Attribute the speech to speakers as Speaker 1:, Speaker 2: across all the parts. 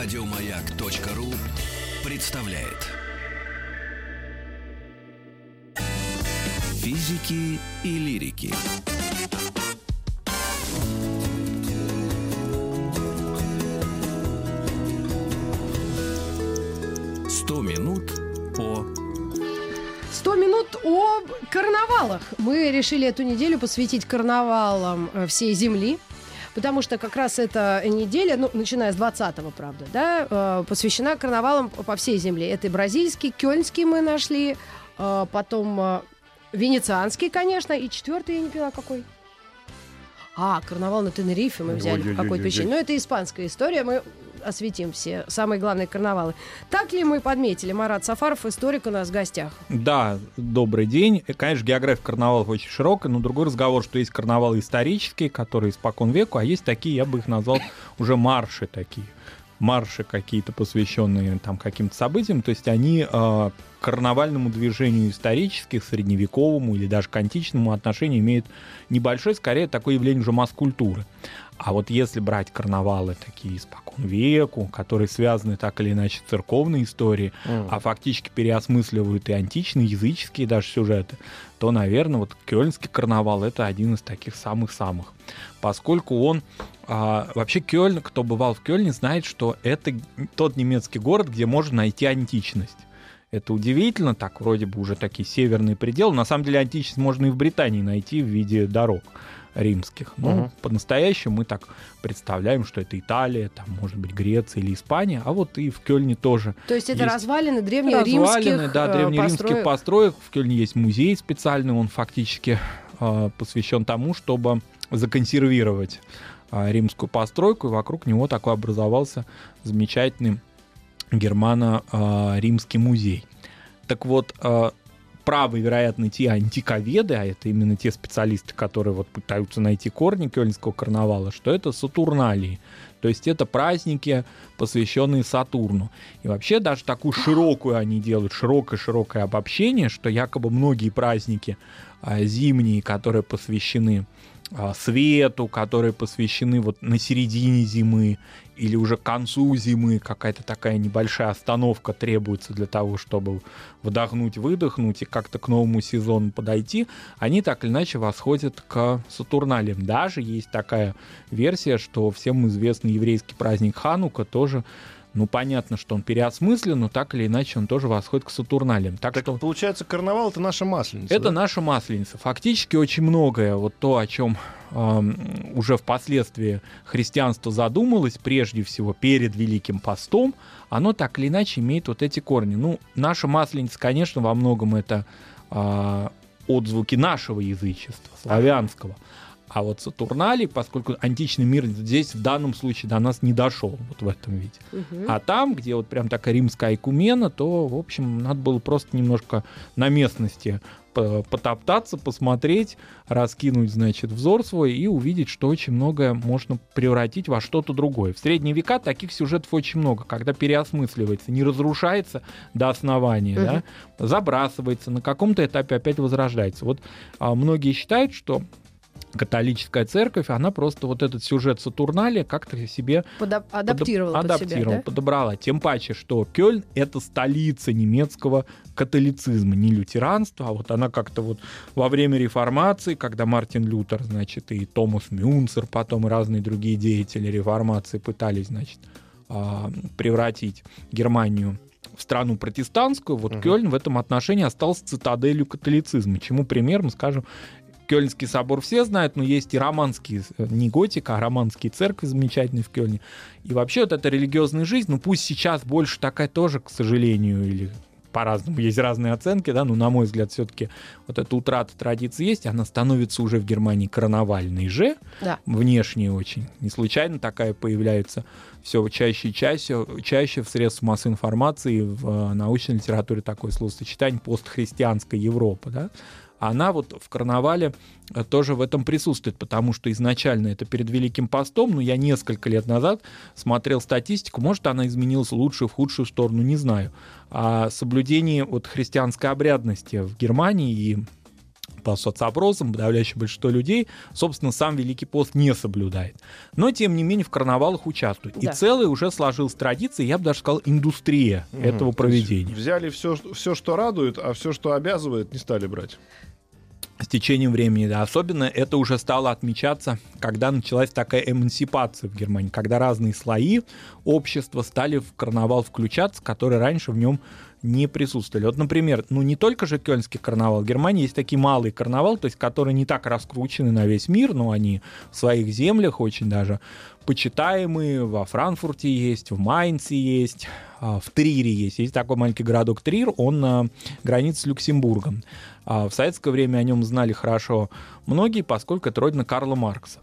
Speaker 1: Радиомаяк.ру представляет Физики и лирики. Сто минут по
Speaker 2: 100 минут о карнавалах. Мы решили эту неделю посвятить карнавалам э, всей Земли. Потому что как раз эта неделя, ну, начиная с 20-го, правда, да, э, посвящена карнавалам по всей земле. Это и бразильский, кёльнский мы нашли, э, потом э, венецианский, конечно, и четвертый я не поняла какой. А, карнавал на Тенерифе мы взяли
Speaker 3: Ой-ой-ой-ой-ой.
Speaker 2: какой-то причине. Но это испанская история, мы осветим все самые главные карнавалы. Так ли мы подметили? Марат Сафаров, историк у нас в гостях.
Speaker 3: Да, добрый день. Э, Конечно, география карнавалов очень широкая, но другой разговор, что есть карнавалы исторические, которые испокон веку, а есть такие, я бы их назвал уже марши такие. Марши какие-то, посвященные там каким-то событиям, то есть они к карнавальному движению исторических, средневековому или даже к античному отношению имеют небольшое, скорее, такое явление уже масс-культуры. А вот если брать карнавалы такие испокон веку, которые связаны так или иначе с церковной историей, а фактически переосмысливают и античные, языческие даже сюжеты, то, наверное, вот Кёльнский карнавал это один из таких самых-самых. Поскольку он а, вообще Кёльн, кто бывал в Кёльне, знает, что это тот немецкий город, где можно найти античность. Это удивительно, так вроде бы уже такие северные пределы. На самом деле античность можно и в Британии найти в виде дорог римских. Но
Speaker 4: Мгм.
Speaker 3: по-настоящему мы так представляем, что это Италия, там, может быть, Греция или Испания, а вот и в Кёльне тоже
Speaker 2: То есть это
Speaker 3: Есть
Speaker 2: развалины древнеримских
Speaker 3: Развалины, да,
Speaker 2: э,
Speaker 3: древнеримских
Speaker 2: построек.
Speaker 3: построек. В Кёльне есть музей специальный, он фактически э, посвящен тому, чтобы законсервировать э, римскую постройку, и вокруг него такой образовался замечательный германо-римский музей. Так вот, э, правы, вероятно, те антиковеды, а это именно те специалисты, которые вот пытаются найти корни кёльнского карнавала, что это Сатурналии. То есть это праздники, посвященные Сатурну. И вообще даже такую широкую они делают, широкое-широкое обобщение, что якобы многие праздники а, зимние, которые посвящены а, свету, которые посвящены вот на середине зимы или уже к концу зимы, какая-то такая небольшая остановка требуется для того, чтобы вдохнуть, выдохнуть и как-то к новому сезону подойти, они так или иначе восходят к Сатурналиям. Даже есть такая версия, что всем известный еврейский праздник Ханука тоже ну, понятно, что он переосмыслен, но так или иначе он тоже восходит к Сатурналиям. Так,
Speaker 4: Так
Speaker 3: что
Speaker 4: получается, карнавал это наша масленица.
Speaker 3: это
Speaker 4: да?
Speaker 3: наша масленица. Фактически очень многое, вот то, о чем эм, уже впоследствии христианство задумалось, прежде всего перед Великим постом, оно так или иначе имеет вот эти корни. Ну, наша масленица, конечно, во многом это а, отзвуки нашего язычества, славянского. А вот Сатурналий, поскольку античный мир здесь в данном случае до нас не дошел вот в этом виде.
Speaker 2: Мгм.
Speaker 3: А там, где вот прям такая римская айкумена, то, в общем, надо было просто немножко на местности по- потоптаться, посмотреть, раскинуть, значит, взор свой и увидеть, что очень многое можно превратить во что-то другое. В средние века таких сюжетов очень много, когда переосмысливается, не разрушается до основания, да, забрасывается, на каком-то этапе опять возрождается. Вот а, многие считают, что католическая церковь, она просто вот этот сюжет Сатурналия как-то себе
Speaker 2: Подо- адаптировала
Speaker 3: подоб-
Speaker 2: под
Speaker 3: адаптировала,
Speaker 2: себя, да?
Speaker 3: подобрала. Тем паче, что Кёльн — это столица немецкого католицизма, не лютеранства, а вот она как-то вот во время реформации, когда Мартин Лютер, значит, и Томас Мюнцер, потом и разные другие деятели реформации пытались, значит, а, превратить Германию в страну протестантскую, вот
Speaker 4: Мгм.
Speaker 3: Кёльн в этом отношении остался цитаделью католицизма. Чему пример, мы скажем, Кёльнский собор все знают, но есть и романские, э, не готика, а романские церкви замечательные в Кёльне. И вообще вот эта религиозная жизнь, ну пусть сейчас больше такая тоже, к сожалению, или по-разному, есть разные оценки, да, но на мой взгляд все-таки вот эта утрата традиции есть, она становится уже в Германии карнавальной же,
Speaker 2: Да.
Speaker 3: внешне очень. Не случайно такая появляется все чаще и чаще, чаще в средствах массовой информации, в э, научной литературе такое словосочетание постхристианская Европа, да, она вот в карнавале э, тоже в этом присутствует, потому что изначально это перед Великим постом, но я несколько лет назад смотрел статистику, может она изменилась в лучшую, в худшую сторону, не знаю, о соблюдении вот христианской обрядности в Германии и по соцопросам подавляющее большинство людей, собственно, сам Великий пост не соблюдает. Но, тем не менее, в карнавалах участвуют.
Speaker 2: Да.
Speaker 3: И целая уже сложилась традиция, я бы даже сказал, индустрия
Speaker 4: Мгм.
Speaker 3: этого проведения.
Speaker 4: Взяли все, все, что радует, а все, что обязывает, не стали брать.
Speaker 3: С течением времени, да. Особенно это уже стало отмечаться, когда началась такая эмансипация в Германии, когда разные слои общества стали в карнавал включаться, которые раньше в нем не присутствовали. Вот, например, ну не только же Кёльнский карнавал, в Германии есть такие малые карнавал, то есть которые не так раскручены на весь мир, но они в своих землях очень даже почитаемые. Во Франкфурте есть, в Майнце есть, а, в Трире есть. Есть такой маленький городок Трир, он на границе с Люксембургом. А В советское время о нем знали хорошо многие, поскольку это родина Карла Маркса.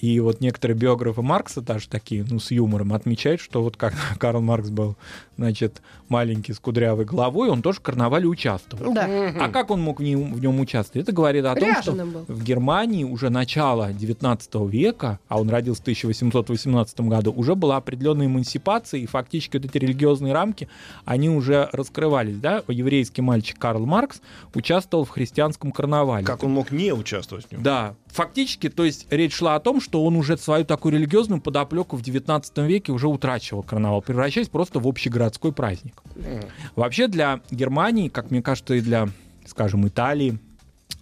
Speaker 3: И вот некоторые биографы Маркса, даже такие, ну, с юмором, отмечают, что вот как Карл Маркс был, значит, маленький с кудрявой головой, он тоже в карнавале участвовал.
Speaker 2: Да.
Speaker 3: А как он мог в нем, в нем участвовать? Это говорит о том, что
Speaker 2: Ряженым был.
Speaker 3: в Германии уже начало 19 века, а он родился в 1818 году, уже была определенная эмансипация, и фактически вот эти религиозные рамки, они уже раскрывались. Да? Еврейский мальчик Карл Маркс участвовал в христианском карнавале.
Speaker 4: Как он мог не участвовать в нем?
Speaker 3: Да, фактически, то есть речь шла о том, что он уже свою такую религиозную подоплеку в 19 веке уже утрачивал карнавал, превращаясь просто в общегородской праздник. Вообще для Германии, как мне кажется, и для, скажем, Италии,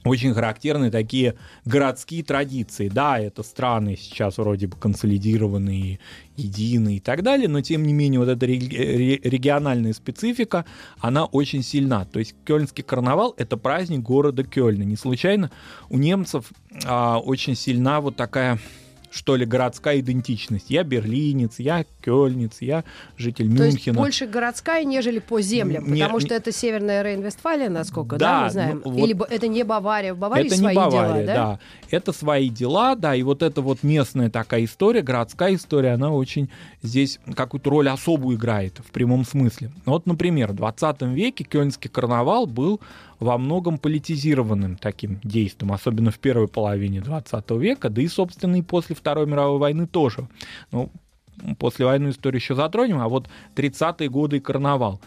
Speaker 3: очень характерны такие городские традиции. Да, это страны сейчас вроде бы консолидированные, единые и так далее, но тем не менее вот эта реги- ре- региональная специфика, она очень сильна. То есть Кёльнский карнавал — это праздник города Кёльна. Не случайно у немцев а, очень сильна вот такая что ли, городская идентичность. Я берлинец, я кёльнец, я житель
Speaker 2: То есть
Speaker 3: Мюнхена.
Speaker 2: больше городская, нежели по землям,
Speaker 3: Не-
Speaker 2: потому
Speaker 3: не-
Speaker 2: что это Северная Рейн-Вестфалия, насколько, да,
Speaker 3: Да,
Speaker 2: мы знаем?
Speaker 3: ну, вот-
Speaker 2: Или это не Бавария, в Баварии
Speaker 3: это
Speaker 2: свои
Speaker 3: не Бавария,
Speaker 2: дела, да?
Speaker 3: Это свои дела, да, и вот эта вот местная такая история, городская история, она очень здесь какую-то роль особую играет в прямом смысле. Ну Вот, например, в 20 веке Кёльнский карнавал был во многом политизированным таким действием, особенно в первой половине 20 века, да и, собственно, и после Второй мировой войны тоже. Ну, после войны историю еще затронем, а вот 30-е годы и карнавал.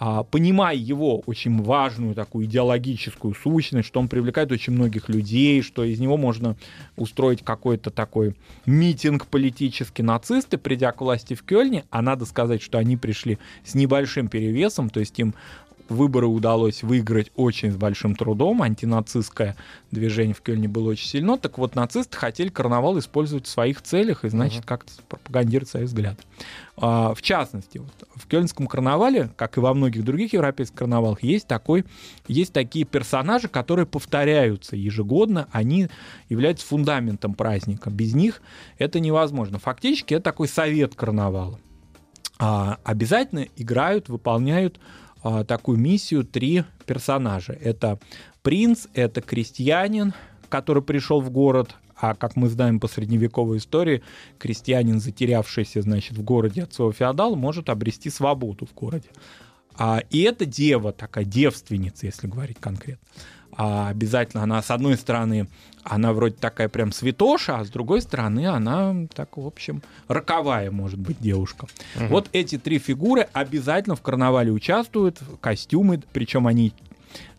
Speaker 3: А, понимая его очень важную такую идеологическую сущность, что он привлекает очень многих людей, что из него можно устроить какой-то такой митинг политический. Нацисты, придя к власти в Кёльне, а надо сказать, что они пришли с небольшим перевесом, то есть им выборы удалось выиграть очень с большим трудом. Антинацистское движение в Кёльне было очень сильно. Так вот, нацисты хотели карнавал использовать в своих целях и, значит, как-то пропагандировать свои взгляды. А, В частности, вот в Кёльнском карнавале, как и во многих других европейских карнавалах, есть, такой, есть такие персонажи, которые повторяются ежегодно. Они являются фундаментом праздника. Без них это невозможно. Фактически это такой совет карнавала. А, обязательно играют, выполняют а, такую миссию три персонажа. Это принц, это крестьянин, который пришел в город, а как мы знаем по средневековой истории, крестьянин, затерявшийся, значит, в городе от своего феодала, может обрести свободу в городе. А, и это дева, такая девственница, если говорить конкретно. А обязательно она, с одной стороны, она вроде такая прям святоша, а с другой стороны, она так, в общем, роковая, может быть, девушка. Вот эти три фигуры обязательно в карнавале участвуют, костюмы, причем они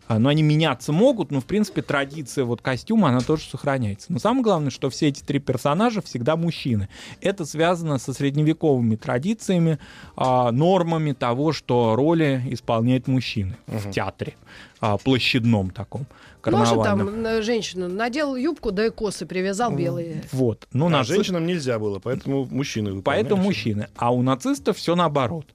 Speaker 3: а, ну, они меняться могут, но, в принципе, традиция вот костюма, она тоже сохраняется. Но самое главное, что все эти три персонажа всегда мужчины. Это связано со средневековыми традициями, а, нормами того, что роли исполняют мужчины в театре а, площадном таком,
Speaker 2: Может,
Speaker 3: карнавальном.
Speaker 2: там женщину надел юбку, да и косы привязал белые.
Speaker 3: Вот. Ну,
Speaker 4: а
Speaker 3: наци-
Speaker 4: женщинам нельзя было, поэтому мужчины
Speaker 3: Поэтому мужчины. А у нацистов все наоборот.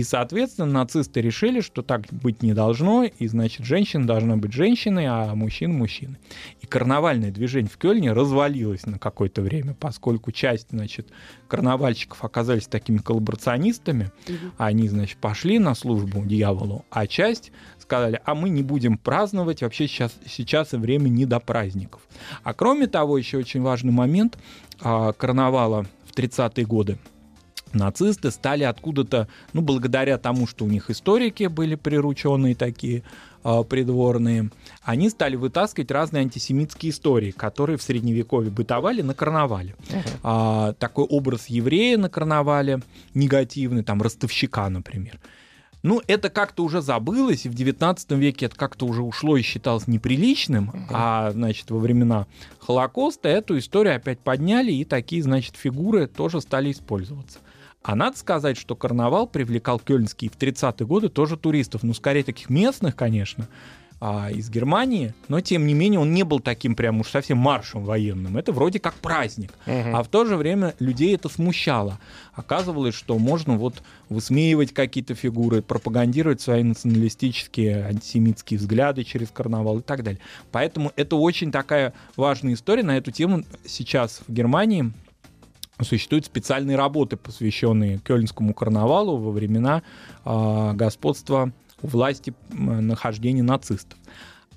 Speaker 3: И, соответственно, нацисты решили, что так быть не должно, и, значит, женщина должна быть женщиной, а мужчина мужчины. И карнавальное движение в Кёльне развалилось на какое-то время, поскольку часть, значит, карнавальщиков оказались такими коллаборационистами, они, значит, пошли на службу дьяволу, а часть сказали, а мы не будем праздновать, вообще сейчас, сейчас время не до праздников. А кроме того, еще очень важный момент а, карнавала в 30-е годы нацисты стали откуда-то, ну, благодаря тому, что у них историки были прирученные такие, а, придворные, они стали вытаскивать разные антисемитские истории, которые в средневековье бытовали на карнавале. А, такой образ еврея на карнавале негативный, там, ростовщика, например. Ну, это как-то уже забылось, и в 19 веке это как-то уже ушло и считалось неприличным, а, значит, во времена Холокоста эту историю опять подняли, и такие, значит, фигуры тоже стали использоваться. А надо сказать, что карнавал привлекал кёльнский в 30-е годы тоже туристов, ну, скорее таких местных, конечно, а, из Германии, но тем не менее он не был таким прям уж совсем маршем военным. Это вроде как праздник. А в то же время людей это смущало. Оказывалось, что можно вот высмеивать какие-то фигуры, пропагандировать свои националистические, антисемитские взгляды через карнавал и так далее. Поэтому это очень такая важная история. На эту тему сейчас в Германии существуют специальные работы, посвященные Кёльнскому карнавалу во времена э, господства власти нахождения нацистов.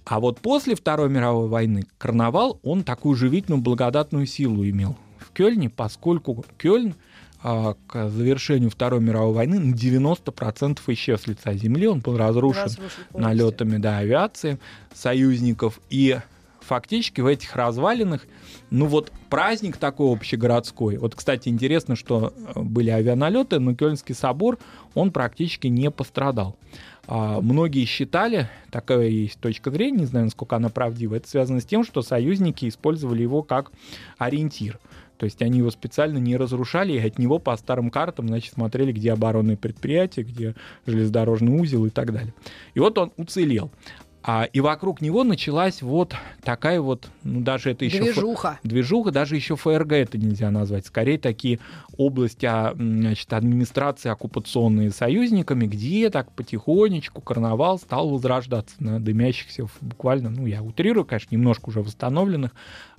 Speaker 3: А вот после Второй мировой войны карнавал, он такую живительную благодатную силу имел в Кёльне, поскольку Кёльн а, к завершению Второй мировой войны на 90% исчез с лица земли. Он был разрушен, разрушен налетами да, авиации союзников. И фактически в этих развалинах, ну вот праздник такой общегородской. Вот, кстати, интересно, что э, были авианалеты, но Кёльнский собор, он практически не пострадал. А, многие считали, такая есть точка зрения, не знаю, насколько она правдива, это связано с тем, что союзники использовали его как ориентир. То есть они его специально не разрушали, и от него по старым картам, значит, смотрели, где оборонные предприятия, где железнодорожный узел и так далее. И вот он уцелел. А, и вокруг него началась вот такая вот, ну даже это еще...
Speaker 2: Движуха.
Speaker 3: Ф... Движуха, даже еще ФРГ это нельзя назвать. Скорее такие области а, значит, администрации оккупационные союзниками, где так потихонечку карнавал стал возрождаться на дымящихся буквально, ну я утрирую, конечно, немножко уже восстановленных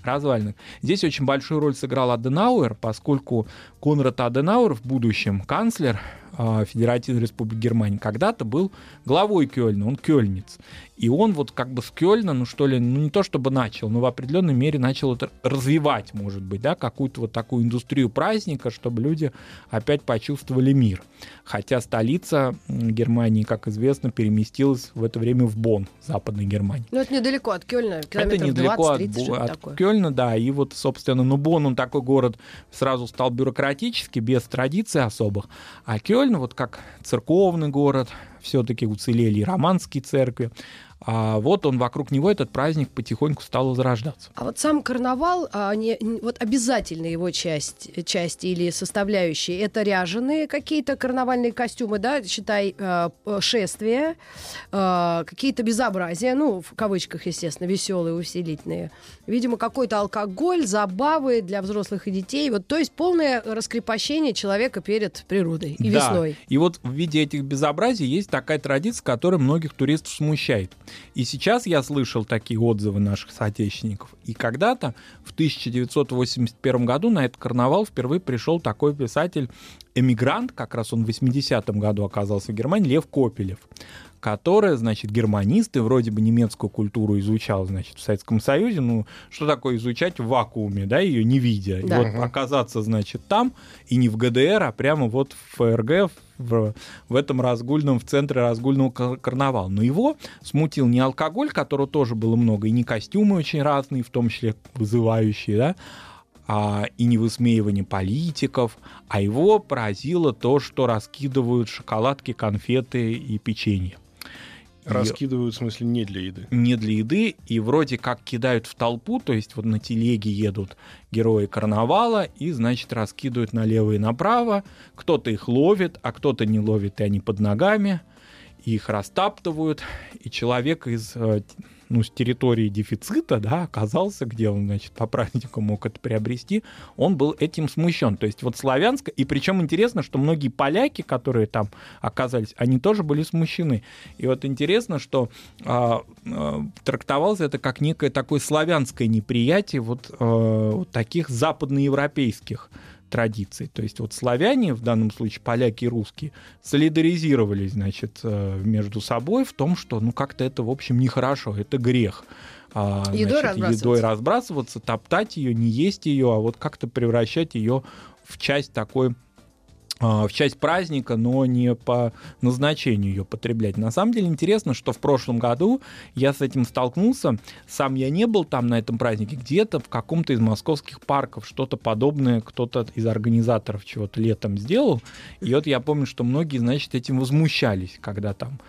Speaker 3: развалинах. Здесь очень большую роль сыграл Аденауэр, поскольку Конрад Аденауэр в будущем канцлер Федеративной Республики Германии когда-то был главой Кёльна, он кёльниц. И он вот как бы с Кёльна, ну что ли, ну не то чтобы начал, но в определенной мере начал это развивать, может быть, да, какую-то вот такую индустрию праздника, чтобы люди опять почувствовали мир. Хотя столица Германии, как известно, переместилась в это время в Бонн, Западной Германии.
Speaker 2: Ну это недалеко от Кёльна,
Speaker 3: Это недалеко 20, от, от такое. Кёльна, да, и вот, собственно, ну Бонн, он такой город сразу стал бюрократический, без традиций особых, а Кёльн, вот как церковный город, все-таки уцелели и романские церкви, а вот он вокруг него этот праздник потихоньку стал возрождаться.
Speaker 2: А вот сам карнавал, а не, вот обязательно его часть, часть или составляющие, это ряженые какие-то карнавальные костюмы, да, считай, э, шествия, э, какие-то безобразия, ну, в кавычках, естественно, веселые, усилительные. Видимо, какой-то алкоголь, забавы для взрослых и детей. Вот, то есть полное раскрепощение человека перед природой и
Speaker 3: да.
Speaker 2: весной.
Speaker 3: И вот в виде этих безобразий есть такая традиция, которая многих туристов смущает. И сейчас я слышал такие отзывы наших соотечественников. И когда-то, в 1981 году, на этот карнавал впервые пришел такой писатель эмигрант, как раз он в 80-м году оказался в Германии, Лев Копелев который, значит, германист и вроде бы немецкую культуру изучал, значит, в Советском Союзе. Ну, что такое изучать в вакууме, да, ее не видя. Да. И вот оказаться, значит, там, и не в ГДР, а прямо вот в ФРГ, в, в этом разгульном, в центре разгульного карнавала. Но его смутил не алкоголь, которого тоже было много, и не костюмы очень разные, в том числе вызывающие, да, а, и не высмеивание политиков, а его поразило то, что раскидывают шоколадки, конфеты и печенье.
Speaker 4: Раскидывают, в смысле, не для еды.
Speaker 3: Не для еды, и вроде как кидают в толпу, то есть вот на телеге едут герои карнавала, и, значит, раскидывают налево и направо. Кто-то их ловит, а кто-то не ловит, и они под ногами. Их растаптывают, и человек из э, ну, с территории дефицита, да, оказался, где он, значит, по праздникам мог это приобрести, он был этим смущен. То есть вот славянско, и причем интересно, что многие поляки, которые там оказались, они тоже были смущены. И вот интересно, что э, э, трактовалось это как некое такое славянское неприятие вот, э, вот таких западноевропейских традиций. То есть вот славяне, в данном случае поляки и русские, солидаризировались, значит, э, между собой в том, что, ну, как-то это, в общем, нехорошо, это грех.
Speaker 2: А, едой, значит, разбрасываться.
Speaker 3: едой разбрасываться, топтать ее, не есть ее, а вот как-то превращать ее в часть такой в часть праздника, но не по назначению ее потреблять. На самом деле интересно, что в прошлом году я с этим столкнулся. Сам я не был там на этом празднике, где-то в каком-то из московских парков что-то подобное кто-то из организаторов чего-то летом сделал. И вот я помню, что многие, значит, этим возмущались, когда там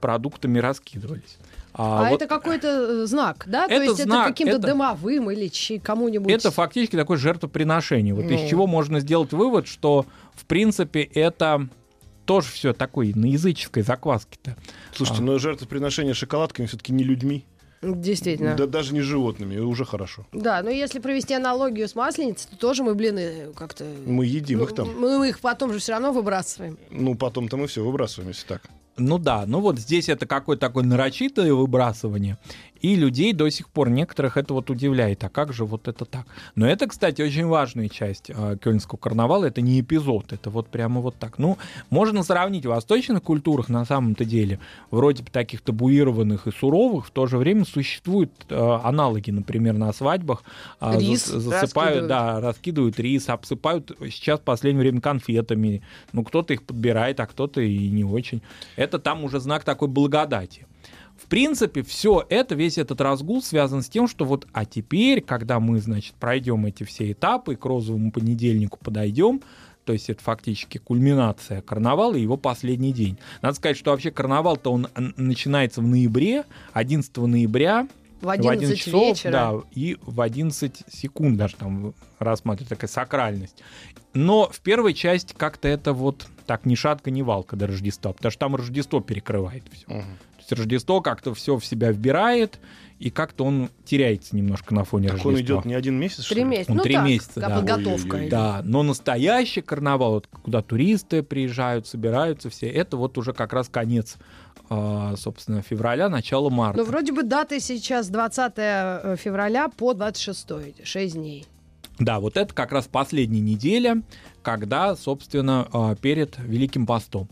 Speaker 3: продуктами раскидывались.
Speaker 2: А, а вот это какой-то э, знак, да?
Speaker 3: Это
Speaker 2: То есть
Speaker 3: знак,
Speaker 2: это каким-то
Speaker 3: это-
Speaker 2: дымовым или кому-нибудь...
Speaker 3: Это фактически такое жертвоприношение. Вот из
Speaker 2: Ну.
Speaker 3: чего можно сделать вывод, что, в принципе, это тоже все такое на языческой закваске-то.
Speaker 4: Слушайте,
Speaker 3: А.
Speaker 4: но жертвоприношение шоколадками все-таки не людьми,
Speaker 2: Действительно.
Speaker 4: да даже не животными, уже хорошо.
Speaker 2: Да, но если провести аналогию с масленицей, то тоже мы блины как-то...
Speaker 4: Мы едим их
Speaker 2: Ну,
Speaker 4: там.
Speaker 2: Мы их потом же все равно выбрасываем.
Speaker 4: Ну, потом-то мы все выбрасываем, если так.
Speaker 3: Ну да, ну вот здесь это какое-то такое нарочитое выбрасывание, и людей до сих пор некоторых это вот удивляет, а как же вот это так? Но это, кстати, очень важная часть э, Кёльнского карнавала, это не эпизод, это вот прямо вот так. Ну, можно сравнить в восточных культурах на самом-то деле, вроде бы таких табуированных и суровых, в то же время существуют э, аналоги, например, на свадьбах. а,
Speaker 2: Рис
Speaker 3: зас- засыпают,
Speaker 2: раскидывают.
Speaker 3: да, раскидывают рис, обсыпают сейчас в последнее время конфетами. Ну, кто-то их подбирает, а кто-то и не очень. Это там уже знак такой благодати. В принципе, все это, весь этот разгул связан с тем, что вот, а теперь, когда мы, значит, пройдем эти все этапы, и к розовому понедельнику подойдем, то есть это фактически кульминация карнавала и его последний день. Надо сказать, что вообще карнавал-то он начинается в ноябре, 11 ноября,
Speaker 2: В 11,
Speaker 3: часов,
Speaker 2: вечера.
Speaker 3: да, и в 11 секунд даже там рассматривать такая сакральность. Но в первой части как-то это вот так ни шатка, ни валка до Рождества, потому что там Рождество перекрывает все.
Speaker 4: Мгм.
Speaker 3: Есть Рождество как-то все в себя вбирает, и как-то он теряется немножко на фоне
Speaker 4: Так он
Speaker 3: Рождества.
Speaker 4: идет не один месяц, что
Speaker 2: Три месяца.
Speaker 3: Он
Speaker 2: ну
Speaker 3: три
Speaker 2: так,
Speaker 3: месяца, да.
Speaker 2: подготовка.
Speaker 4: Ой-ой-ой.
Speaker 3: Да, но настоящий карнавал, вот, куда туристы приезжают, собираются все, это вот уже как раз конец, а, собственно, февраля, начало марта.
Speaker 2: Ну, вроде бы даты сейчас 20 февраля по 26, 6 дней.
Speaker 3: Да, вот это как раз последняя неделя, когда, собственно, а, перед Великим постом.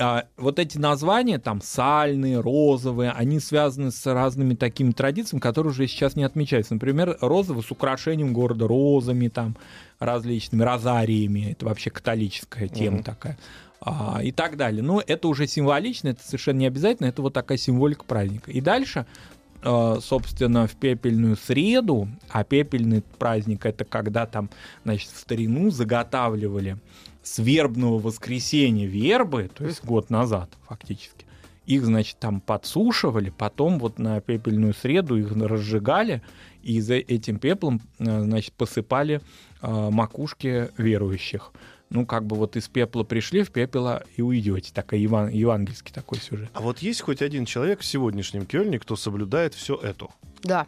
Speaker 3: А, Вот эти названия, там, сальные, розовые, они связаны с разными такими традициями, которые уже сейчас не отмечаются. Например, розовый с украшением города розами, там, различными розариями. Это вообще католическая тема
Speaker 4: Мгм.
Speaker 3: такая. А, и так далее. Но это уже символично, это совершенно не обязательно, это вот такая символика праздника. И дальше э, собственно, в пепельную среду, а пепельный праздник это когда там, значит, в старину заготавливали с вербного воскресенья вербы, то есть год назад фактически. Их, значит, там подсушивали, потом вот на пепельную среду их разжигали, и за этим пеплом, э, значит, посыпали э, макушки верующих. Ну, как бы вот из пепла пришли, в пепела и уйдете. Такой еван- евангельский такой сюжет.
Speaker 4: А вот есть хоть один человек в сегодняшнем Кёльне, кто соблюдает все это?
Speaker 2: Да.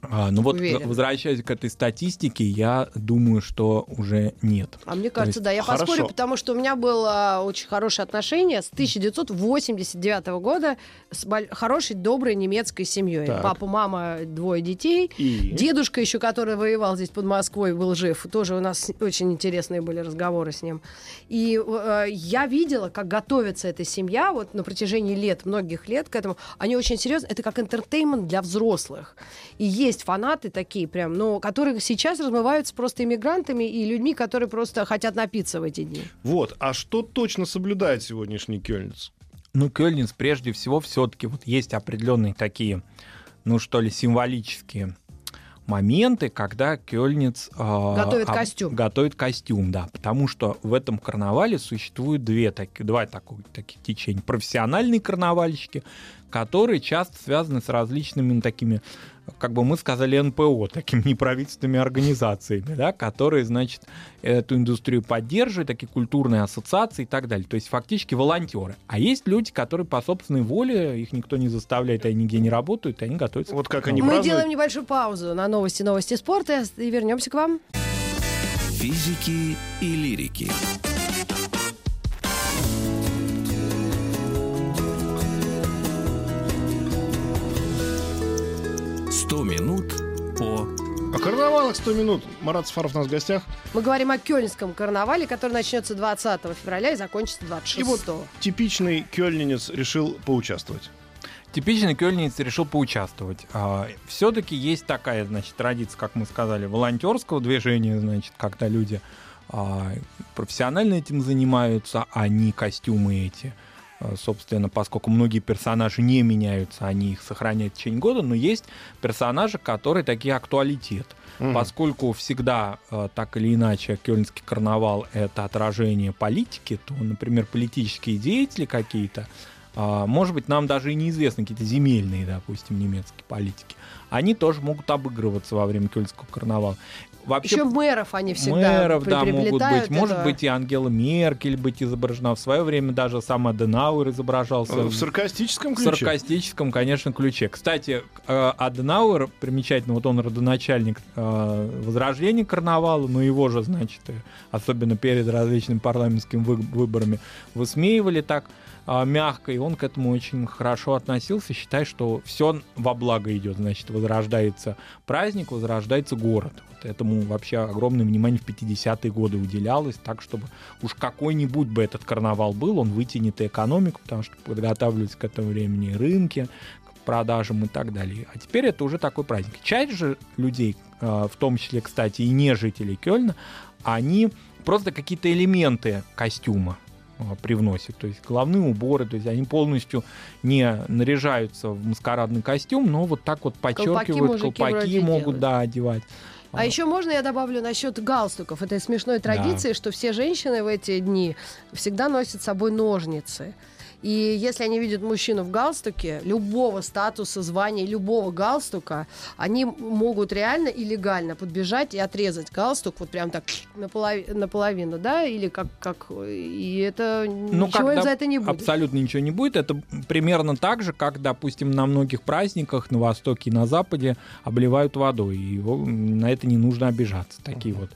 Speaker 3: А, ну вот,
Speaker 2: Уверена.
Speaker 3: возвращаясь к этой статистике, я думаю, что уже нет.
Speaker 2: А мне кажется,
Speaker 3: есть-
Speaker 2: да, я
Speaker 4: Хорошо.
Speaker 2: поспорю, потому что у меня было очень хорошее отношение с 1989 года с хорошей, доброй немецкой семьей.
Speaker 4: Так.
Speaker 2: Папа, мама, двое детей.
Speaker 4: И...
Speaker 2: Дедушка еще, который воевал здесь под Москвой, был жив. Тоже у нас очень интересные были разговоры с ним. И э, я видела, как готовится эта семья вот на протяжении лет, многих лет к этому. Они очень серьезно. Это как интертеймент для взрослых. И есть фанаты такие прям, но которые сейчас размываются просто иммигрантами и людьми, которые просто хотят напиться в эти дни.
Speaker 4: Вот, а что точно соблюдает сегодняшний Кёльниц?
Speaker 3: Ну, Кёльниц прежде всего все-таки вот есть определенные такие, ну что ли, символические моменты, когда Кёльниц а,
Speaker 2: Готовит
Speaker 3: об-
Speaker 2: костюм.
Speaker 3: Готовит костюм, да, потому что в этом карнавале существует две так, два таких, таких течения. Профессиональные карнавальщики, которые часто связаны с различными такими, как бы мы сказали, НПО, такими неправительственными организациями, да, которые, значит, эту индустрию поддерживают, такие культурные ассоциации и так далее. То есть фактически волонтеры. А есть люди, которые по собственной воле, их никто не заставляет, они нигде не работают, и они готовятся.
Speaker 4: Вот как они
Speaker 2: Мы
Speaker 4: празднуют?
Speaker 2: делаем небольшую паузу на новости, новости спорта и вернемся к вам.
Speaker 1: Физики и лирики.
Speaker 4: Карнавалах 100 минут. Марат Сафаров у нас в гостях.
Speaker 2: Мы говорим о Кёльнском карнавале, который начнется 20 февраля и закончится 26.
Speaker 4: И вот типичный кёльнинец решил поучаствовать.
Speaker 3: Типичный кёльниц решил поучаствовать. все-таки есть такая, значит, традиция, как мы сказали, волонтерского движения, значит, когда люди а, профессионально этим занимаются, а не костюмы эти. А, собственно, поскольку многие персонажи не меняются, они их сохраняют в течение года, но есть персонажи, которые такие актуалитет.
Speaker 4: Мгм.
Speaker 3: Поскольку всегда э, так или иначе Кёльнский карнавал это отражение политики, то, например, политические деятели какие-то, может быть, нам даже и неизвестны какие-то земельные, допустим, немецкие политики, они тоже могут обыгрываться во время Кёльнского карнавала. Вообще,
Speaker 2: Еще мэров они всегда
Speaker 3: мэров,
Speaker 2: при-
Speaker 3: да, могут быть. Может
Speaker 2: этого.
Speaker 3: быть, и Ангела Меркель быть изображена. В свое время даже сам Аденауэр изображался.
Speaker 4: В саркастическом
Speaker 3: В
Speaker 4: ключе.
Speaker 3: саркастическом, конечно, ключе. Кстати, э, Аденауэр, примечательно, вот он родоначальник э, возрождения карнавала, но его же, значит, э, особенно перед различными парламентскими вы- выборами, высмеивали так мягко, и он к этому очень хорошо относился, считая, что все во благо идет. Значит, возрождается праздник, возрождается город. Вот этому вообще огромное внимание в 50-е годы уделялось, так, чтобы уж какой-нибудь бы этот карнавал был, он вытянет и экономику, потому что подготавливались к этому времени рынки, к продажам и так далее. А теперь это уже такой праздник. Часть же людей, э, в том числе, кстати, и не жителей Кёльна, они просто какие-то элементы костюма э, привносят, то есть головные уборы, то есть они полностью не наряжаются в маскарадный костюм, но вот так вот подчеркивают, колпаки
Speaker 2: вроде
Speaker 3: могут,
Speaker 2: делают.
Speaker 3: да, одевать.
Speaker 2: А еще можно я добавлю насчет галстуков. Это смешной традиции, что все женщины в эти дни всегда носят с собой ножницы. И если они видят мужчину в галстуке, любого статуса, звания, любого галстука, они могут реально и легально подбежать и отрезать галстук вот прям так наполови- наполовину, да, или как, как и это
Speaker 3: Ну,
Speaker 2: ничего им за это не будет.
Speaker 3: Абсолютно ничего не будет. Это примерно так же, как, допустим, на многих праздниках на Востоке и на Западе обливают водой. И его, на это не нужно обижаться. Такие вот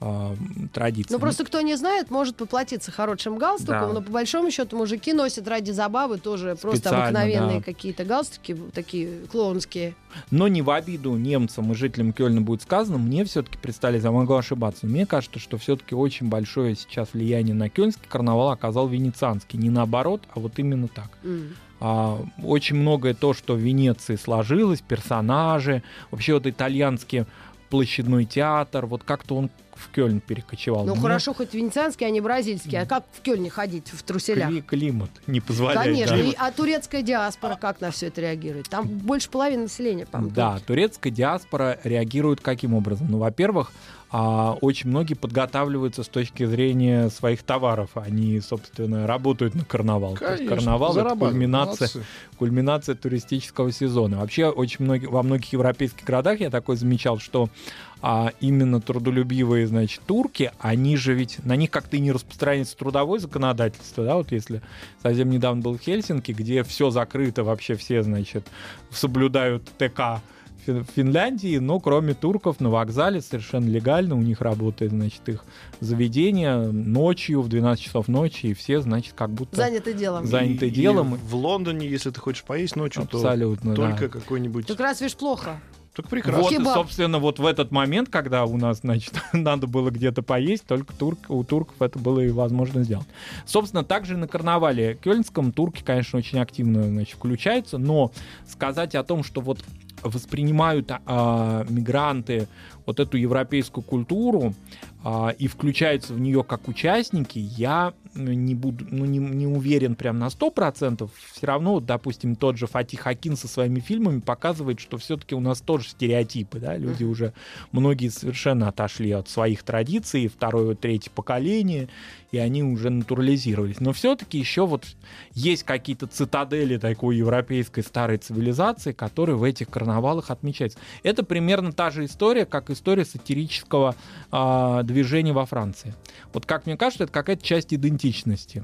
Speaker 3: а, традиции.
Speaker 2: Ну просто кто не знает, может поплатиться хорошим галстуком,
Speaker 3: Да.
Speaker 2: но по большому счету мужики носят ради забавы тоже просто
Speaker 3: Специально,
Speaker 2: обыкновенные
Speaker 3: да.
Speaker 2: какие-то галстуки, такие клоунские.
Speaker 3: Но не в обиду немцам и жителям Кёльна будет сказано, мне все-таки представляется, я могу ошибаться, но мне кажется, что все-таки очень большое сейчас влияние на Кёльнский карнавал оказал венецианский. Не наоборот, а вот именно так.
Speaker 2: М.
Speaker 3: А, очень многое то, что в Венеции сложилось, персонажи, вообще вот итальянский площадной театр, вот как-то он в Кёльн перекочевал.
Speaker 2: Ну
Speaker 3: Мне
Speaker 2: хорошо, хоть венецианский, а не бразильский. А как в Кёльне ходить в труселях?
Speaker 3: кли- климат не позволяет.
Speaker 2: Конечно.
Speaker 3: да.
Speaker 2: И- а турецкая диаспора как на все это реагирует? Там больше половины населения, по-моему.
Speaker 3: Да, турецкая диаспора реагирует каким образом? Ну, во-первых, а, очень многие подготавливаются с точки зрения своих товаров. Они, собственно, работают на карнавал. То есть
Speaker 4: Конечно,
Speaker 3: карнавал это кульминация,
Speaker 4: Молодцы.
Speaker 3: кульминация туристического сезона. Вообще, очень многие, во многих европейских городах я такой замечал, что а, именно трудолюбивые, значит, турки, они же ведь, на них как-то и не распространяется трудовое законодательство, да, вот если совсем недавно был в Хельсинки, где все закрыто, вообще все, значит, соблюдают ТК Фин- Финляндии, но кроме турков на вокзале совершенно легально у них работает, значит, их заведение ночью в 12 часов ночи, и все, значит, как будто
Speaker 2: Заняты делом.
Speaker 3: За- заняты
Speaker 4: И- и
Speaker 3: делом.
Speaker 4: в Лондоне, если ты хочешь поесть ночью,
Speaker 3: абсолютно,
Speaker 4: то
Speaker 3: да.
Speaker 4: только какой-нибудь...
Speaker 2: Так разве ж плохо?
Speaker 4: Так прекрасно.
Speaker 3: Вот,
Speaker 2: Кебаб.
Speaker 3: собственно, вот в этот момент, когда у нас, значит, надо было где-то поесть, только турк, у турков это было и возможно сделать. Собственно, также на карнавале кёльнском турки, конечно, очень активно, значит, включаются, но сказать о том, что вот воспринимают а, мигранты вот эту европейскую культуру а, и включаются в нее как участники, я не буду, ну, не, не уверен прям на 100%. Все равно, вот, допустим, тот же Фатих Акин со своими фильмами показывает, что все-таки у нас тоже стереотипы, да, люди уже, многие совершенно отошли от своих традиций, второе, третье поколение, и они уже натурализировались. Но все-таки еще вот есть какие-то цитадели такой европейской старой цивилизации, которые в этих карнавалах отмечаются. Это примерно та же история, как история сатирического а, движения во Франции. Вот как мне кажется, это какая-то часть идентичности.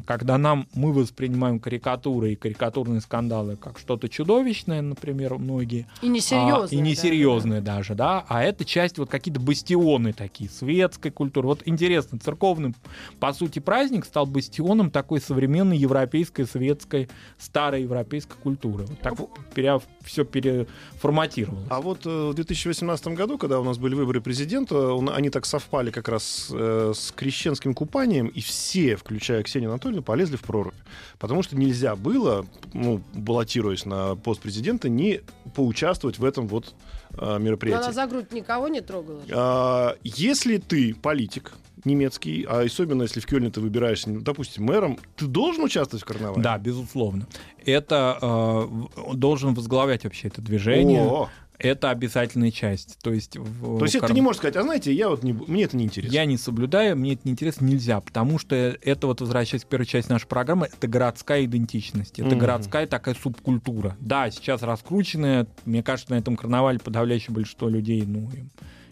Speaker 3: Когда нам мы воспринимаем карикатуры и карикатурные скандалы как что-то чудовищное, например, многие,
Speaker 2: И несерьезно.
Speaker 3: а, и несерьезные даже, да, а это часть вот какие-то бастионы такие, светской культуры. Вот интересно, церковный, по сути, праздник стал бастионом такой современной европейской, светской, старой европейской культуры. Вот так пере, все переформатировалось.
Speaker 4: А вот э, в 2018 году, когда у нас были выборы президента, он- они так совпали как раз э, с крещенским купанием, и все, включая включая Ксению Анатольевну, полезли в прорубь. Потому что нельзя было, ну, баллотируясь на пост президента, не поучаствовать в этом вот а,
Speaker 2: Но
Speaker 4: мероприятии.
Speaker 2: она за грудь никого не трогала.
Speaker 4: А, Если ты политик немецкий, а особенно если в Кёльне ты выбираешься, ну, допустим, мэром, ты должен участвовать в карнавале?
Speaker 3: Да, безусловно. Это э, должен возглавлять вообще это движение.
Speaker 4: О,
Speaker 3: Это обязательная часть. То есть, в
Speaker 4: То есть это
Speaker 3: кар-
Speaker 4: ты не можешь сказать, а знаете, я вот не, мне это не интересно.
Speaker 3: Я не соблюдаю, мне это неинтересно, нельзя, потому что это вот, возвращаясь к первой части нашей программы, это городская идентичность, это
Speaker 4: Мгм.
Speaker 3: городская такая субкультура. Да, сейчас раскрученная, мне кажется, на этом карнавале подавляющее большинство людей, ну, им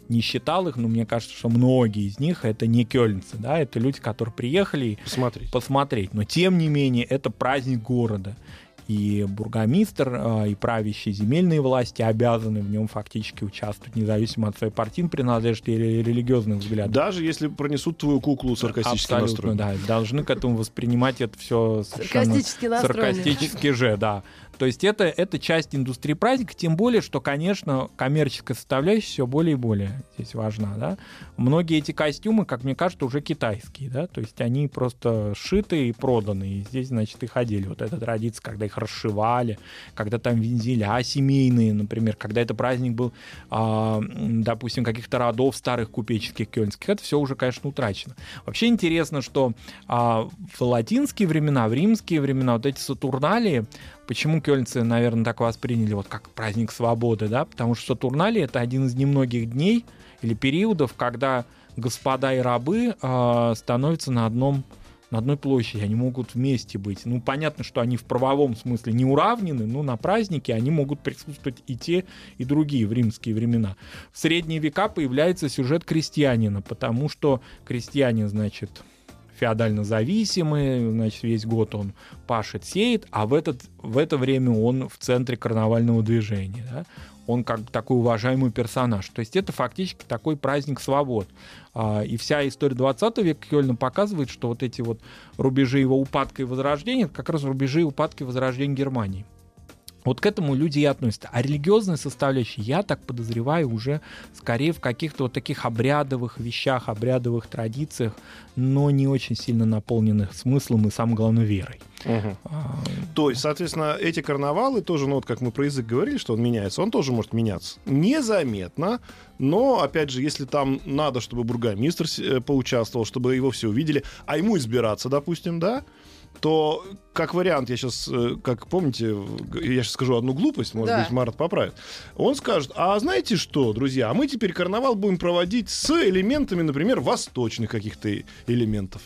Speaker 3: не считал их, но мне кажется, что многие из них это не кёльнцы, да, это люди, которые приехали
Speaker 4: Посмотри.
Speaker 3: посмотреть, но тем не менее это праздник города. И бургомистр, а, и правящие земельные власти обязаны в нем фактически участвовать, независимо от своей партийной принадлежности или религиозных взглядов.
Speaker 4: Даже если пронесут твою куклу саркастически
Speaker 3: Абсолютно,
Speaker 4: настроенную.
Speaker 3: да. Должны к этому воспринимать это все совершенно
Speaker 2: Саркастически
Speaker 3: саркастически же, да. То есть это, это часть индустрии праздника, тем более, что, конечно, коммерческая составляющая все более и более здесь важна, да. Многие эти костюмы, как мне кажется, уже китайские, да, то есть они просто сшиты и проданы, и здесь, значит, и ходили. Вот эта традиция, когда их расшивали, когда там вензеля семейные, например, когда это праздник был, м, допустим, каких-то родов старых купеческих кёльнских, это все уже, конечно, утрачено. Вообще интересно, что а, в латинские времена, в римские времена вот эти сатурналии, почему кёльнцы, наверное, так восприняли вот как праздник свободы, да, потому что сатурналии это один из немногих дней или периодов, когда господа и рабы а, становятся на одном на одной площади, они могут вместе быть. Ну, понятно, что они в правовом смысле не уравнены, но на празднике они могут присутствовать и те, и другие в римские времена. В средние века появляется сюжет крестьянина, потому что крестьянин, значит, феодально зависимый, значит, весь год он пашет, сеет, а в, этот, в это время он в центре карнавального движения. да. Он как такой уважаемый персонаж. То есть это фактически такой праздник свобод. А, И вся история 20 века Кёльна показывает, что вот эти вот рубежи его упадка и возрождения, это как раз рубежи упадка и возрождения Германии. Вот к этому люди и относятся. А религиозная составляющая, я так подозреваю, уже скорее в каких-то вот таких обрядовых вещах, обрядовых традициях, но не очень сильно наполненных смыслом и, самое главное, верой. А,
Speaker 4: То есть, соответственно, эти карнавалы тоже, ну вот как мы про язык говорили, что он меняется, он тоже может меняться. Незаметно, но, опять же, если там надо, чтобы бургомистр э, поучаствовал, чтобы его все увидели, а ему избираться, допустим, да, то как вариант, я сейчас, как помните, я сейчас скажу одну глупость, может
Speaker 2: Да.
Speaker 4: быть, Марат поправит. Он скажет, а знаете что, друзья, а мы теперь карнавал будем проводить с элементами, например, восточных каких-то элементов.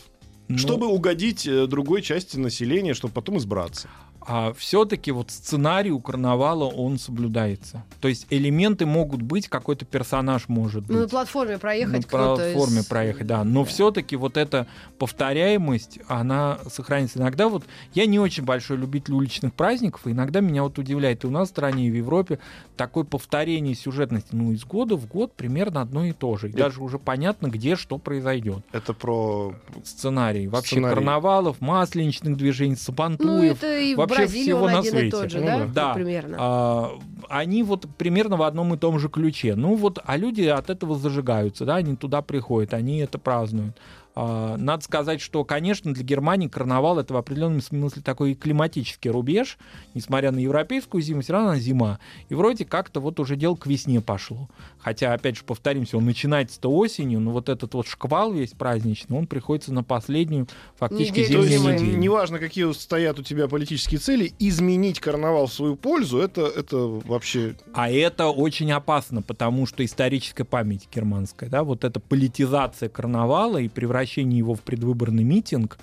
Speaker 3: ну,
Speaker 4: Чтобы угодить э, другой части населения, чтобы потом избраться.
Speaker 3: А все-таки вот сценарий у карнавала, он соблюдается. То есть элементы могут быть, какой-то персонаж может быть.
Speaker 2: Ну, на платформе проехать
Speaker 3: на платформе
Speaker 2: из-
Speaker 3: проехать, да. Но
Speaker 2: Да.
Speaker 3: все-таки вот эта повторяемость, она сохранится. Иногда вот я не очень большой любитель уличных праздников, и иногда меня вот удивляет и у нас в стране, и в Европе такое повторение сюжетности. Ну, из года в год примерно одно и то же. И даже уже понятно, где что произойдет.
Speaker 4: Это про
Speaker 3: Сценарий. Вообще
Speaker 4: Сценарий.
Speaker 3: карнавалов, масленичных движений,
Speaker 2: Ну,
Speaker 3: сабантуев.
Speaker 2: это и
Speaker 3: вообще
Speaker 2: Бразилии
Speaker 3: всего
Speaker 2: он
Speaker 3: на
Speaker 2: один и
Speaker 3: свете.
Speaker 2: тот же,
Speaker 4: Ну
Speaker 2: да?
Speaker 4: да.
Speaker 2: Вот
Speaker 3: Да.
Speaker 2: Примерно.
Speaker 3: А, они вот примерно в одном и том же ключе. Ну вот, а люди от этого зажигаются, да, они туда приходят, они это празднуют. А, Надо сказать, что, конечно, для Германии карнавал это в определенном смысле такой климатический рубеж, несмотря на европейскую зиму, все равно она зима. И вроде как-то вот уже дело к весне пошло. Хотя, опять же, повторимся, он начинается-то осенью, но вот этот вот шквал весь праздничный, он приходится на последнюю фактически
Speaker 2: Неделю
Speaker 3: зимнюю
Speaker 4: есть,
Speaker 3: неделю.
Speaker 4: неважно, какие стоят у тебя политические цели, изменить карнавал в свою пользу, это, это вообще...
Speaker 3: А это очень опасно, потому что историческая память германская, да, вот эта политизация карнавала и превращение его в предвыборный митинг,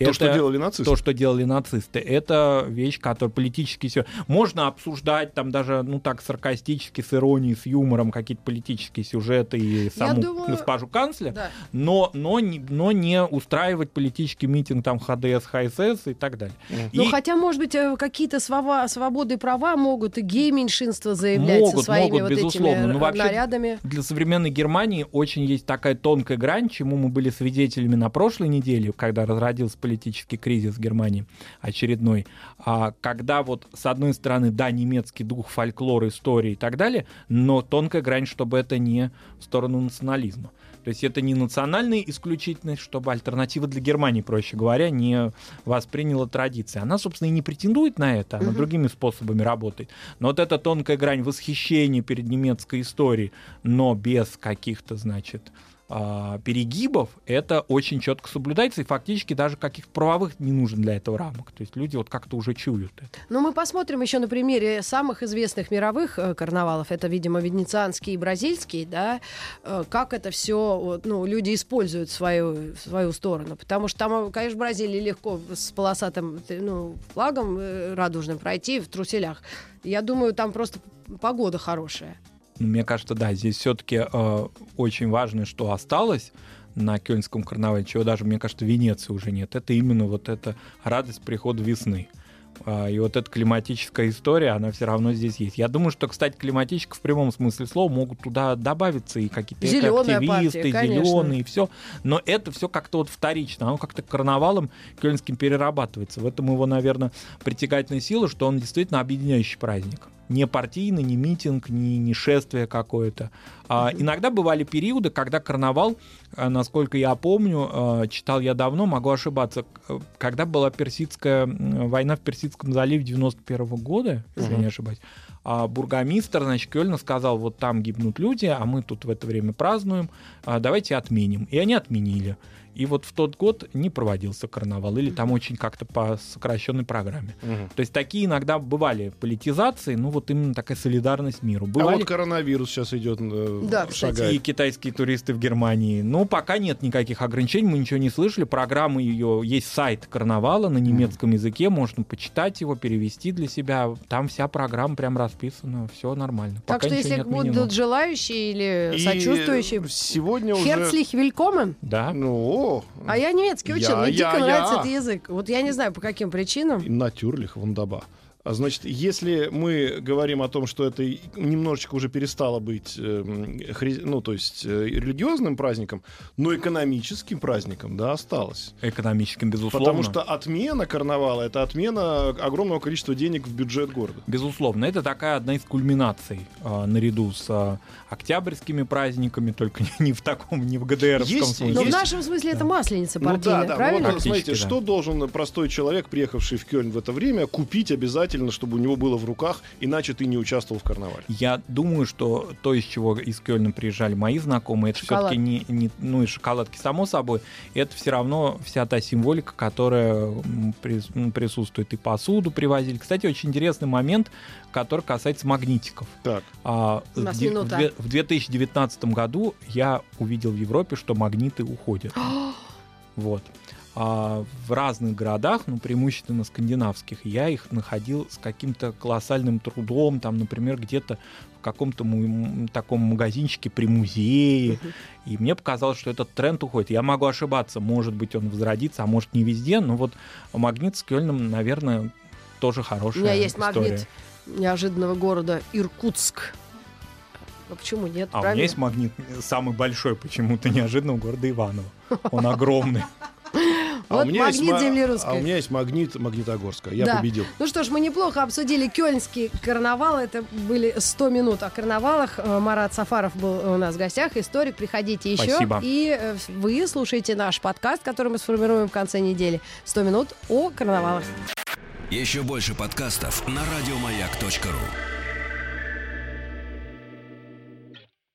Speaker 4: То,
Speaker 3: это
Speaker 4: что делали нацисты.
Speaker 3: то, что делали нацисты, это вещь, которая политически все можно обсуждать там даже ну так саркастически с иронией, с юмором какие-то политические сюжеты и саму
Speaker 2: думаю-
Speaker 3: госпожу канцлер,
Speaker 2: Да.
Speaker 3: но но не, но не устраивать политический митинг там ХДС, ХСС и так далее.
Speaker 2: Ну,
Speaker 3: И-
Speaker 2: хотя, может быть, э, какие-то свова- свободы и права могут и гей-меньшинства заявлять со
Speaker 3: Могут,
Speaker 2: своими
Speaker 3: могут,
Speaker 2: вот
Speaker 3: безусловно.
Speaker 2: этими
Speaker 3: Но
Speaker 2: р-
Speaker 3: вообще
Speaker 2: нарядами.
Speaker 3: для современной Германии очень есть такая тонкая грань, чему мы были свидетелями на прошлой неделе, когда разродился политический кризис в Германии очередной. А когда вот с одной стороны, да, немецкий дух, фольклор, истории и так далее, но тонкая грань, чтобы это не в сторону национализма. То есть это не национальная исключительность, чтобы альтернатива для Германии, проще говоря, не восприняла традиции. Она, собственно, и не претендует на это, она другими способами работает. Но вот эта тонкая грань восхищения перед немецкой историей, но без каких-то, значит, перегибов, это очень четко соблюдается, и фактически даже каких-то правовых не нужно для этого рамок. То есть люди вот как-то уже чуют это.
Speaker 2: Ну, мы посмотрим еще на примере самых известных мировых э, карнавалов. Это, видимо, венецианский и бразильский, да, э, как это все, ну, люди используют свою, свою сторону. Потому что там, конечно, в Бразилии легко с полосатым ну, флагом э, радужным пройти в труселях. Я думаю, там просто погода хорошая.
Speaker 3: Ну, Мне кажется, да, здесь все-таки очень важно, что осталось на Кёльнском карнавале, чего даже, мне кажется, в Венеции уже нет. Это именно вот эта радость прихода весны. А, И вот эта климатическая история, она все равно здесь есть. Я думаю, что, кстати, климатическая в прямом смысле слова могут туда добавиться и какие-то активисты, зеленые, и все. Но это все как-то вот вторично. Оно как-то карнавалом кёльнским перерабатывается. В этом его, наверное, притягательная сила, что он действительно объединяющий праздник. Не партийный, не митинг, не, не шествие какое-то. А, иногда бывали периоды, когда карнавал, а, насколько я помню, а, читал я давно, могу ошибаться, к- когда была персидская война в Персидском заливе 91 года, если я не ошибаюсь, а бургомистр, значит, Кёльна сказал, вот там гибнут люди, а мы тут в это время празднуем, а, давайте отменим. И они отменили. И вот в тот год не проводился карнавал, или там очень как-то по сокращенной программе.
Speaker 4: Мгм.
Speaker 3: То есть такие иногда бывали политизации, ну вот именно такая солидарность миру.
Speaker 4: А
Speaker 3: Бывали
Speaker 4: вот коронавирус сейчас идет, э,
Speaker 2: Да, кстати.
Speaker 4: шагает.
Speaker 3: и китайские туристы в Германии. Но пока нет никаких ограничений, мы ничего не слышали. Программа ее, есть сайт карнавала на немецком языке, можно почитать его, перевести для себя. Там вся программа прям расписана, все нормально.
Speaker 2: Так
Speaker 3: Пока
Speaker 2: что, если будут желающие или
Speaker 4: И
Speaker 2: сочувствующие,
Speaker 4: сегодня уже...
Speaker 2: Херцлих вилькомен.
Speaker 3: Да.
Speaker 4: Ну, о,
Speaker 2: А я немецкий учил,
Speaker 4: Я-
Speaker 2: мне дико
Speaker 4: я-
Speaker 2: нравится
Speaker 4: я.
Speaker 2: этот язык. Вот я не знаю, по каким причинам.
Speaker 4: Натюрлих, вундаба. А Значит, если мы говорим о том, что это немножечко уже перестало быть, эм, хри- ну, то есть э, религиозным праздником, но экономическим праздником, да, осталось.
Speaker 3: Экономическим, безусловно.
Speaker 4: Потому что отмена карнавала — это отмена огромного количества денег в бюджет города.
Speaker 3: Безусловно, это такая одна из кульминаций а, наряду с а, октябрьскими праздниками, только не в таком, не в ГДРовском
Speaker 4: Есть-
Speaker 3: смысле.
Speaker 2: Но в
Speaker 4: Есть-
Speaker 2: нашем смысле это масленица
Speaker 4: Ну
Speaker 2: партийная,
Speaker 4: да, да.
Speaker 2: правильно?
Speaker 4: Ну, вот, смотрите,
Speaker 3: да.
Speaker 4: что должен простой человек, приехавший в Кёльн в это время, купить обязательно, чтобы у него было в руках, иначе ты не участвовал в карнавале.
Speaker 3: Я думаю, что то, из чего из Кёльна приезжали мои знакомые, это
Speaker 2: Шоколад.
Speaker 3: все-таки не, не- ну и шоколадки, само собой, это все равно вся та символика, которая м, присутствует. И посуду привозили. Кстати, очень интересный момент, который касается магнитиков.
Speaker 4: Так.
Speaker 3: А,
Speaker 2: У нас
Speaker 3: в,
Speaker 2: минута.
Speaker 3: в 2019 году я увидел в Европе, что магниты уходят. Вот. А в разных городах, ну, преимущественно скандинавских, я их находил с каким-то колоссальным трудом, там, например, где-то в каком-то му- таком магазинчике при музее. И мне показалось, что этот тренд уходит. Я могу ошибаться, может быть, он возродится, а может, не везде, но вот магнит с Кёльном, наверное, тоже
Speaker 2: У
Speaker 3: хорошая
Speaker 2: меня есть
Speaker 3: история.
Speaker 2: магнит неожиданного города Иркутск. А почему нет?
Speaker 3: А у
Speaker 2: правильно?
Speaker 3: меня есть магнит самый большой почему-то неожиданно у города Иваново. Он огромный.
Speaker 4: А
Speaker 2: Вот
Speaker 4: у меня есть
Speaker 2: магнит
Speaker 4: ма-
Speaker 2: земли
Speaker 4: А
Speaker 2: русской.
Speaker 4: у меня есть магнит Магнитогорска. Я
Speaker 2: Да.
Speaker 4: победил.
Speaker 2: Ну что ж, мы неплохо обсудили Кёльнский карнавал. Это были 100 минут о карнавалах. Э, Марат Сафаров был у нас в гостях, историк. Приходите еще.
Speaker 3: Спасибо.
Speaker 2: И э, вы слушаете наш подкаст, который мы сформируем в конце недели. 100 минут о карнавалах.
Speaker 1: Еще больше подкастов на радиомаяк.ру.